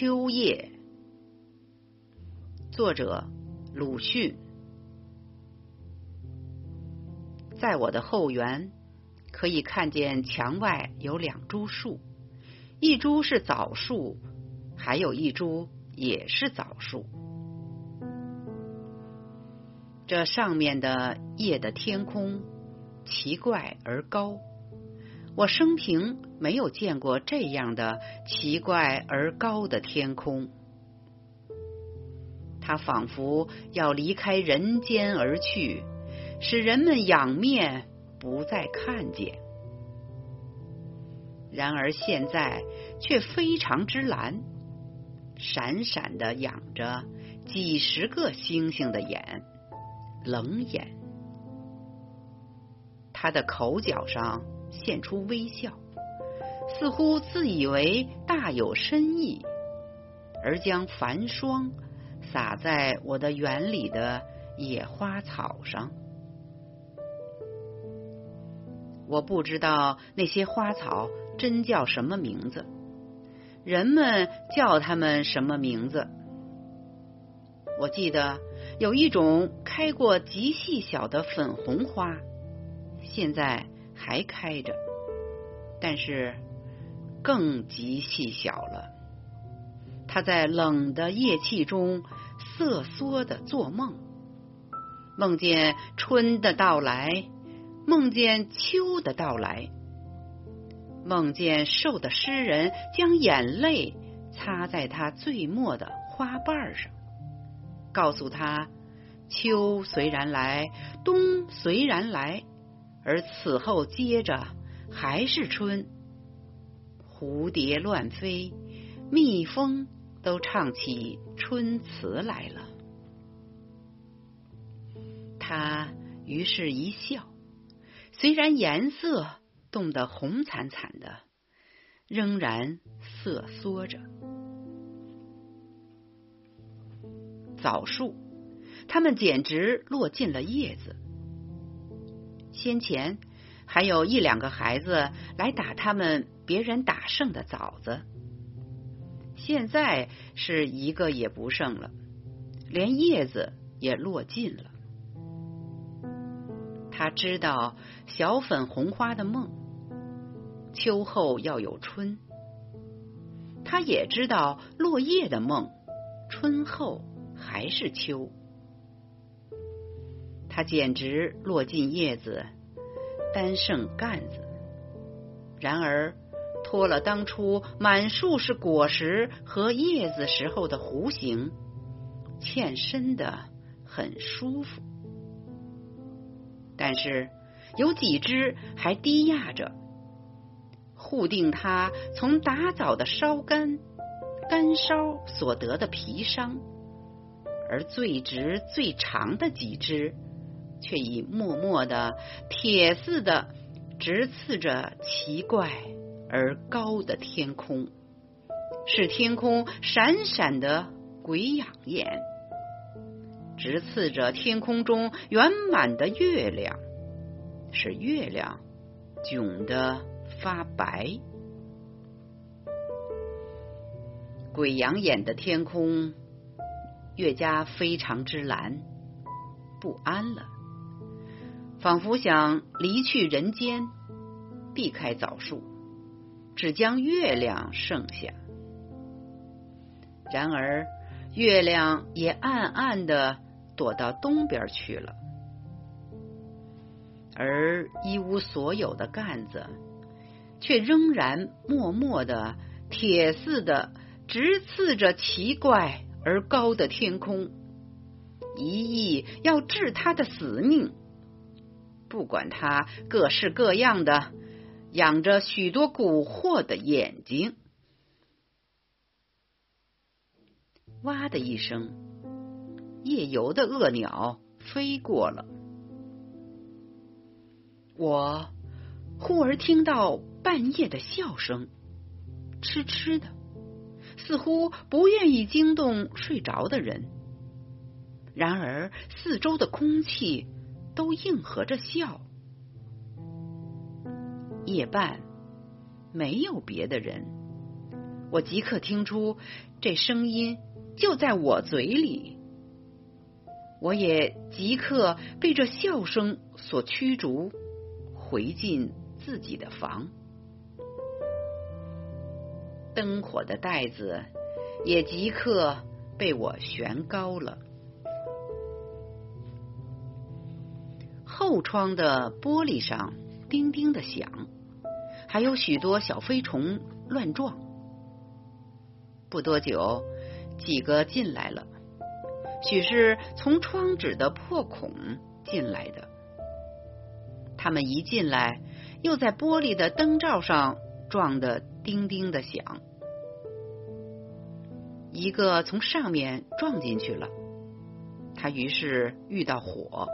秋夜，作者鲁迅。在我的后园，可以看见墙外有两株树，一株是枣树，还有一株也是枣树。这上面的夜的天空奇怪而高。我生平没有见过这样的奇怪而高的天空，它仿佛要离开人间而去，使人们仰面不再看见。然而现在却非常之蓝，闪闪的养着几十个星星的眼，冷眼。它的口角上。现出微笑，似乎自以为大有深意，而将繁霜洒在我的园里的野花草上。我不知道那些花草真叫什么名字，人们叫它们什么名字？我记得有一种开过极细小的粉红花，现在。还开着，但是更极细小了。他在冷的夜气中瑟缩的做梦，梦见春的到来，梦见秋的到来，梦见瘦的诗人将眼泪擦在他最末的花瓣上，告诉他：秋虽然来，冬虽然来。而此后接着还是春，蝴蝶乱飞，蜜蜂都唱起春词来了。他于是一笑，虽然颜色冻得红惨惨的，仍然瑟缩着。枣树，它们简直落尽了叶子。先前还有一两个孩子来打他们别人打剩的枣子，现在是一个也不剩了，连叶子也落尽了。他知道小粉红花的梦，秋后要有春；他也知道落叶的梦，春后还是秋。它简直落尽叶子，单剩干子。然而脱了当初满树是果实和叶子时候的弧形，欠身的很舒服。但是有几只还低压着，护定它从打枣的烧干干烧所得的皮伤，而最直最长的几只。却已默默的铁似的直刺着奇怪而高的天空，使天空闪闪的鬼养眼，直刺着天空中圆满的月亮，使月亮窘得发白。鬼养眼的天空越加非常之蓝，不安了。仿佛想离去人间，避开枣树，只将月亮剩下。然而，月亮也暗暗的躲到东边去了，而一无所有的干子，却仍然默默的铁似的直刺着奇怪而高的天空，一意要治他的死命。不管他各式各样的，养着许多蛊惑的眼睛，哇的一声，夜游的恶鸟飞过了。我忽而听到半夜的笑声，痴痴的，似乎不愿意惊动睡着的人。然而四周的空气。都应和着笑。夜半没有别的人，我即刻听出这声音就在我嘴里，我也即刻被这笑声所驱逐，回进自己的房。灯火的带子也即刻被我悬高了。后窗的玻璃上叮叮的响，还有许多小飞虫乱撞。不多久，几个进来了，许是从窗纸的破孔进来的。他们一进来，又在玻璃的灯罩上撞得叮叮的响。一个从上面撞进去了，他于是遇到火。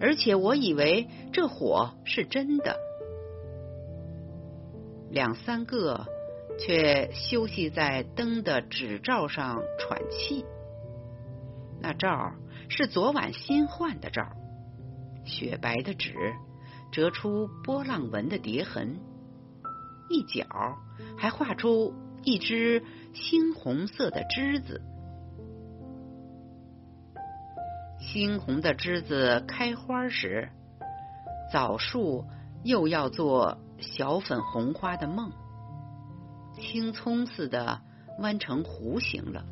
而且我以为这火是真的，两三个却休息在灯的纸罩上喘气。那罩是昨晚新换的罩，雪白的纸折出波浪纹的叠痕，一角还画出一只猩红色的枝子。猩红的枝子开花时，枣树又要做小粉红花的梦，青葱似的弯成弧形了。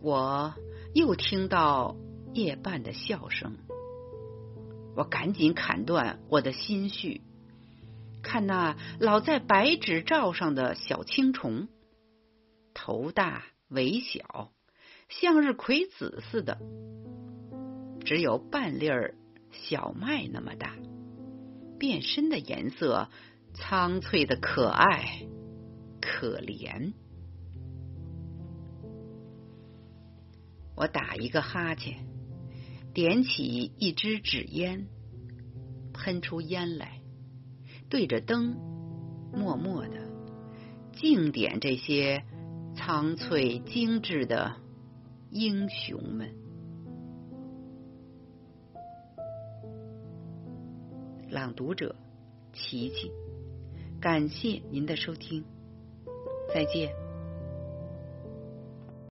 我又听到夜半的笑声，我赶紧砍断我的心绪，看那老在白纸罩上的小青虫，头大尾小。向日葵籽似的，只有半粒儿小麦那么大，变身的颜色苍翠的可爱可怜。我打一个哈欠，点起一支纸烟，喷出烟来，对着灯，默默的静点这些苍翠精致的。英雄们，朗读者琪琪，感谢您的收听，再见。